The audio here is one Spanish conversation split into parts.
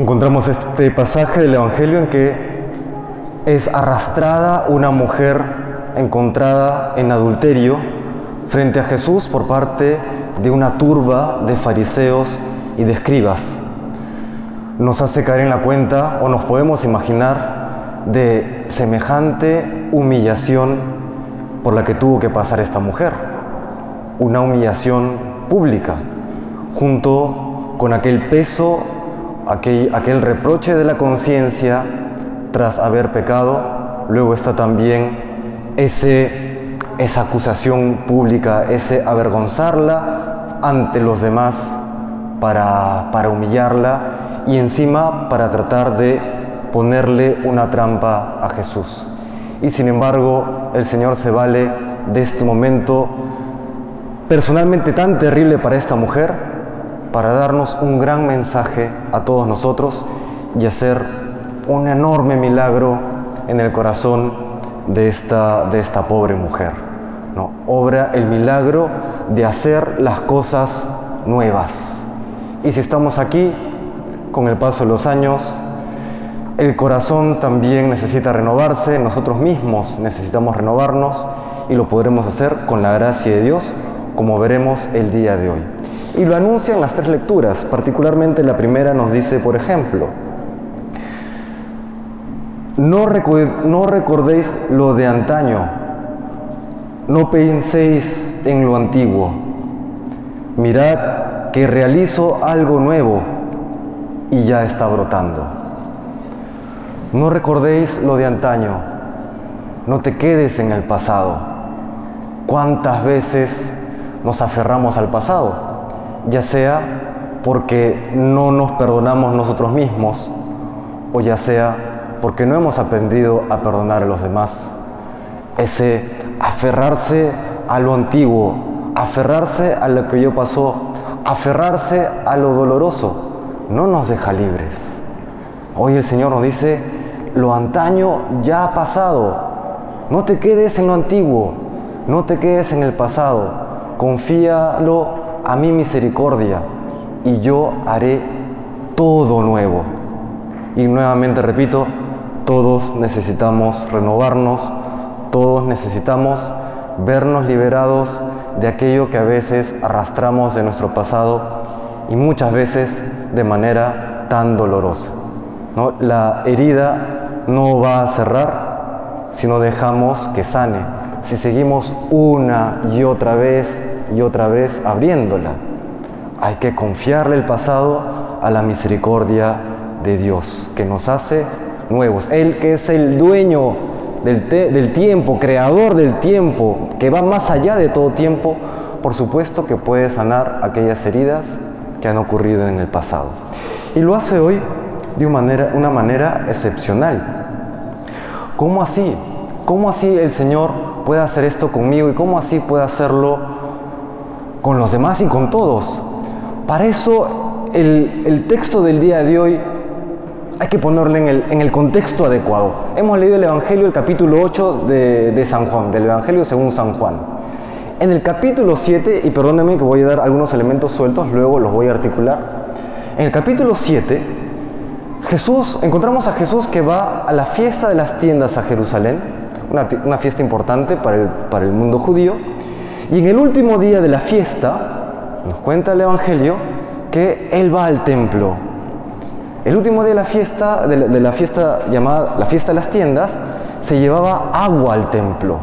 encontramos este pasaje del Evangelio en que es arrastrada una mujer encontrada en adulterio frente a Jesús por parte de una turba de fariseos y de escribas. Nos hace caer en la cuenta o nos podemos imaginar de semejante humillación por la que tuvo que pasar esta mujer. Una humillación pública, junto con aquel peso, aquel, aquel reproche de la conciencia tras haber pecado. Luego está también ese, esa acusación pública, ese avergonzarla ante los demás para, para humillarla y encima para tratar de ponerle una trampa a Jesús. Y sin embargo, el Señor se vale de este momento personalmente tan terrible para esta mujer para darnos un gran mensaje a todos nosotros y hacer un enorme milagro en el corazón de esta, de esta pobre mujer. ¿no? Obra el milagro de hacer las cosas nuevas. Y si estamos aquí, con el paso de los años, el corazón también necesita renovarse, nosotros mismos necesitamos renovarnos y lo podremos hacer con la gracia de Dios, como veremos el día de hoy. Y lo anuncian las tres lecturas, particularmente la primera nos dice, por ejemplo, no, no recordéis lo de antaño, no penséis en lo antiguo, mirad que realizo algo nuevo y ya está brotando. No recordéis lo de antaño, no te quedes en el pasado. ¿Cuántas veces nos aferramos al pasado? Ya sea porque no nos perdonamos nosotros mismos o ya sea porque no hemos aprendido a perdonar a los demás. Ese aferrarse a lo antiguo, aferrarse a lo que yo pasó, aferrarse a lo doloroso, no nos deja libres. Hoy el Señor nos dice, lo antaño ya ha pasado, no te quedes en lo antiguo, no te quedes en el pasado, confíalo a mi misericordia y yo haré todo nuevo. Y nuevamente repito, todos necesitamos renovarnos, todos necesitamos vernos liberados de aquello que a veces arrastramos de nuestro pasado y muchas veces de manera tan dolorosa. ¿no? La herida no va a cerrar si no dejamos que sane, si seguimos una y otra vez y otra vez abriéndola. Hay que confiarle el pasado a la misericordia de Dios, que nos hace nuevos. Él que es el dueño del, tiempo, creador del tiempo, que va más allá de todo tiempo, por supuesto que puede sanar aquellas heridas que han ocurrido en el pasado. Y lo hace hoy de una manera, una manera excepcional. ¿Cómo así? ¿Cómo así el Señor puede hacer esto conmigo y cómo así puede hacerlo con los demás y con todos? Para eso el, el texto del día de hoy hay que ponerlo en el, en el, contexto adecuado. Hemos leído el Evangelio, el capítulo 8 de, de, San Juan, del Evangelio según San Juan. En el capítulo 7, y perdónenme que voy a dar algunos elementos sueltos, luego los voy a articular. En el capítulo 7, Jesús, encontramos a Jesús que va a la fiesta de las tiendas a Jerusalén, una, una fiesta importante para el, para el mundo judío, y en el último día de la fiesta, nos cuenta el Evangelio, que Él va al templo el último día de la fiesta, de la, de la, fiesta llamada la fiesta de las tiendas, se llevaba agua al templo.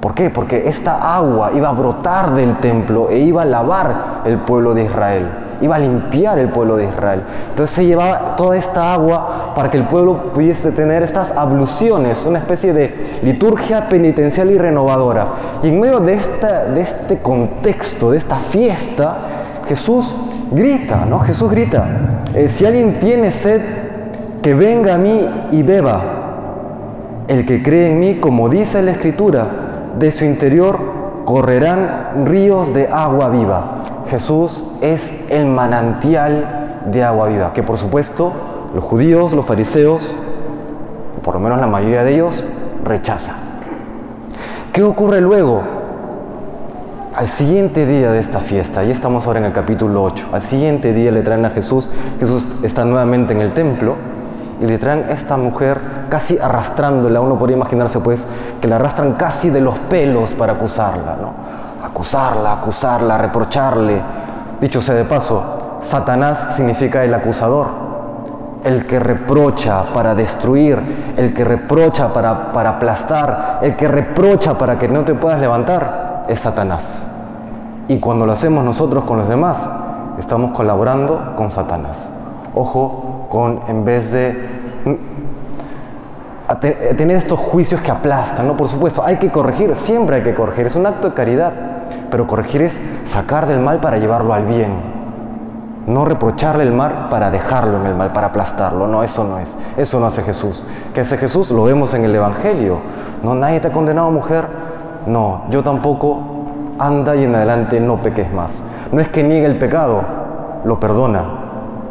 ¿Por qué? Porque esta agua iba a brotar del templo e iba a lavar el pueblo de Israel, iba a limpiar el pueblo de Israel. Entonces se llevaba toda esta agua para que el pueblo pudiese tener estas abluciones, una especie de liturgia penitencial y renovadora. Y en medio de, esta, de este contexto, de esta fiesta, Jesús grita, ¿no? Jesús grita, eh, si alguien tiene sed, que venga a mí y beba. El que cree en mí, como dice la Escritura, de su interior correrán ríos de agua viva. Jesús es el manantial de agua viva, que por supuesto los judíos, los fariseos, por lo menos la mayoría de ellos, rechazan. ¿Qué ocurre luego? al siguiente día de esta fiesta, y estamos ahora en el capítulo 8, al siguiente día le traen a Jesús, Jesús está nuevamente en el templo, y le traen a esta mujer casi arrastrándola, uno podría imaginarse pues que la arrastran casi de los pelos para acusarla, ¿no? Acusarla, acusarla, reprocharle. Dicho sea de paso, Satanás significa el acusador, el que reprocha para destruir, el que reprocha para, para aplastar, el que reprocha para que no te puedas levantar es Satanás. Y cuando lo hacemos nosotros con los demás, estamos colaborando con Satanás. Ojo con, en vez de tener estos juicios que aplastan, ¿no? Por supuesto, hay que corregir, siempre hay que corregir, es un acto de caridad, pero corregir es sacar del mal para llevarlo al bien. No reprocharle el mal para dejarlo en el mal, para aplastarlo. No, eso no es. Eso no hace Jesús. ¿Qué hace Jesús? Lo vemos en el Evangelio. No, nadie te ha condenado, mujer no, yo tampoco, anda y en adelante no peques más. No es que niegue el pecado, lo perdona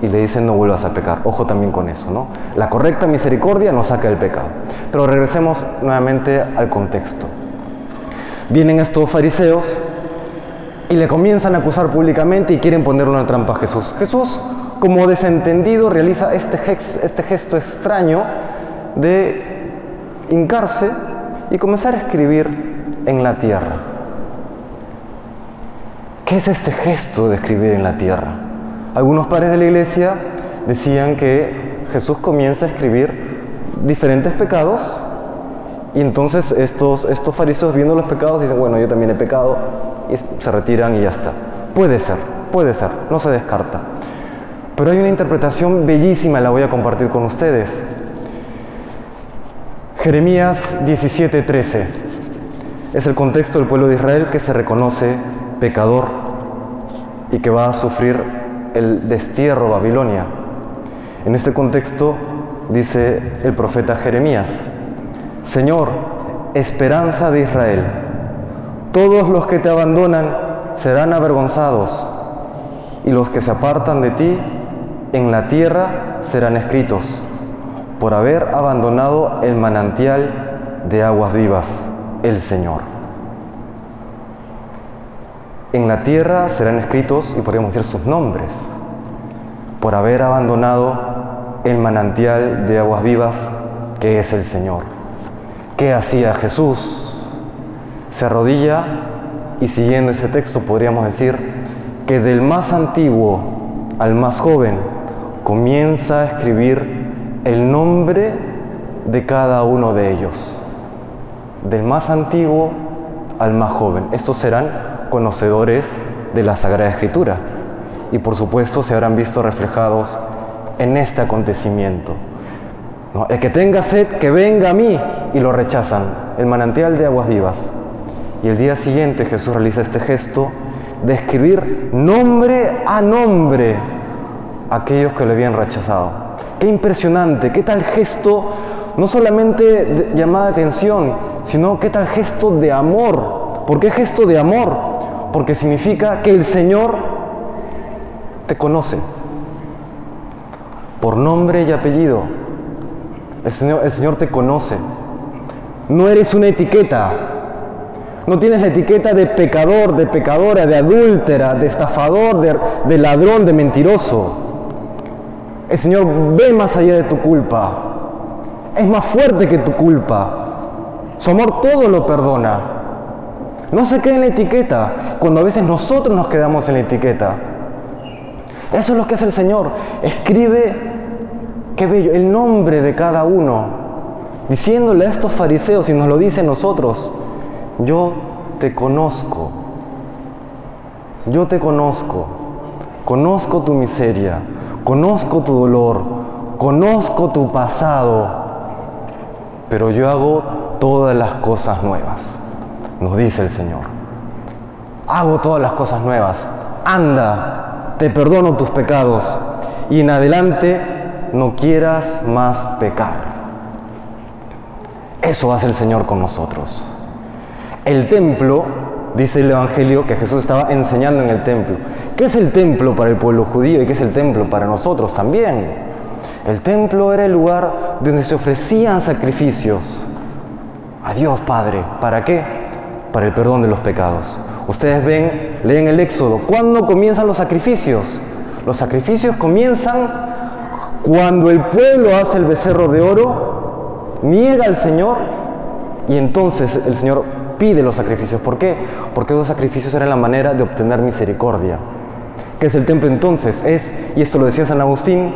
y le dice no vuelvas a pecar. Ojo también con eso, ¿no? La correcta misericordia nos saca del pecado. Pero regresemos nuevamente al contexto. Vienen estos fariseos y le comienzan a acusar públicamente y quieren ponerle una trampa a Jesús. Jesús, como desentendido, realiza este, este gesto extraño de hincarse y comenzar a escribir en la tierra. ¿Qué es este gesto de escribir en la tierra? Algunos padres de la iglesia decían que Jesús comienza a escribir diferentes pecados y entonces estos, estos fariseos viendo los pecados dicen, bueno, yo también he pecado y se retiran y ya está. Puede ser, puede ser, no se descarta. Pero hay una interpretación bellísima, la voy a compartir con ustedes. Jeremías 17:13 es el contexto del pueblo de Israel que se reconoce pecador y que va a sufrir el destierro Babilonia. En este contexto dice el profeta Jeremías, Señor, esperanza de Israel, todos los que te abandonan serán avergonzados y los que se apartan de ti en la tierra serán escritos por haber abandonado el manantial de aguas vivas el Señor. En la tierra serán escritos, y podríamos decir sus nombres, por haber abandonado el manantial de aguas vivas que es el Señor. ¿Qué hacía Jesús? Se arrodilla y siguiendo ese texto podríamos decir que del más antiguo al más joven comienza a escribir el nombre de cada uno de ellos del más antiguo al más joven. Estos serán conocedores de la Sagrada Escritura y por supuesto se habrán visto reflejados en este acontecimiento. El que tenga sed, que venga a mí y lo rechazan, el manantial de aguas vivas. Y el día siguiente Jesús realiza este gesto de escribir nombre a nombre a aquellos que le habían rechazado. Qué impresionante, qué tal gesto, no solamente llamada atención, sino qué tal gesto de amor. ¿Por qué gesto de amor? Porque significa que el Señor te conoce por nombre y apellido. El Señor, el Señor te conoce. No eres una etiqueta. No tienes la etiqueta de pecador, de pecadora, de adúltera, de estafador, de, de ladrón, de mentiroso. El Señor ve más allá de tu culpa. Es más fuerte que tu culpa. Su amor todo lo perdona. No se queda en la etiqueta, cuando a veces nosotros nos quedamos en la etiqueta. Eso es lo que hace el Señor. Escribe, qué bello, el nombre de cada uno, diciéndole a estos fariseos y nos lo dice a nosotros, yo te conozco, yo te conozco, conozco tu miseria, conozco tu dolor, conozco tu pasado, pero yo hago todas las cosas nuevas, nos dice el Señor. Hago todas las cosas nuevas. Anda, te perdono tus pecados y en adelante no quieras más pecar. Eso hace el Señor con nosotros. El templo, dice el Evangelio, que Jesús estaba enseñando en el templo. ¿Qué es el templo para el pueblo judío y qué es el templo para nosotros también? El templo era el lugar donde se ofrecían sacrificios a Dios Padre. ¿Para qué? Para el perdón de los pecados. Ustedes ven, leen el Éxodo. ¿Cuándo comienzan los sacrificios? Los sacrificios comienzan cuando el pueblo hace el becerro de oro, niega al Señor y entonces el Señor pide los sacrificios. ¿Por qué? Porque esos sacrificios eran la manera de obtener misericordia. ¿Qué es el templo entonces? Es, y esto lo decía San Agustín,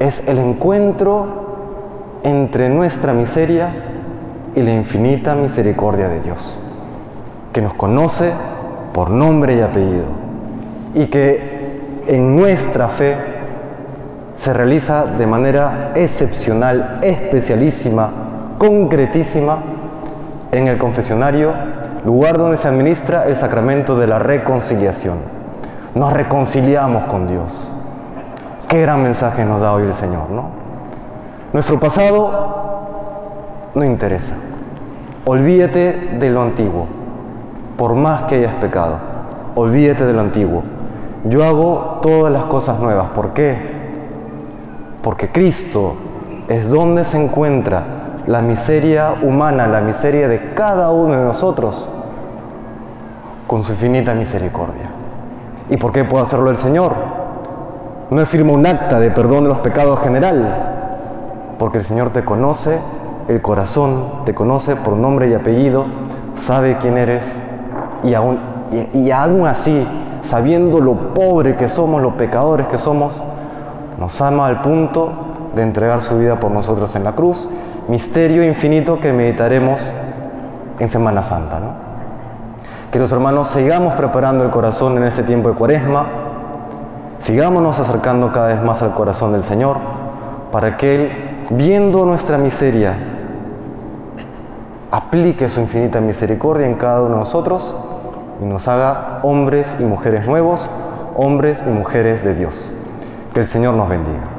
es el encuentro entre nuestra miseria y la infinita misericordia de Dios, que nos conoce por nombre y apellido, y que en nuestra fe se realiza de manera excepcional, especialísima, concretísima, en el confesionario, lugar donde se administra el sacramento de la reconciliación. Nos reconciliamos con Dios. Qué gran mensaje nos da hoy el Señor, ¿no? Nuestro pasado no interesa. Olvídate de lo antiguo, por más que hayas pecado. Olvídate de lo antiguo. Yo hago todas las cosas nuevas. ¿Por qué? Porque Cristo es donde se encuentra la miseria humana, la miseria de cada uno de nosotros, con su infinita misericordia. ¿Y por qué puede hacerlo el Señor? No firma un acta de perdón de los pecados general, porque el Señor te conoce el corazón, te conoce por nombre y apellido, sabe quién eres y aún, y, y aún así, sabiendo lo pobre que somos, los pecadores que somos, nos ama al punto de entregar su vida por nosotros en la cruz misterio infinito que meditaremos en Semana Santa. ¿no? Que los hermanos sigamos preparando el corazón en este tiempo de cuaresma, sigámonos acercando cada vez más al corazón del Señor, para que Él, viendo nuestra miseria, aplique su infinita misericordia en cada uno de nosotros y nos haga hombres y mujeres nuevos, hombres y mujeres de Dios. Que el Señor nos bendiga.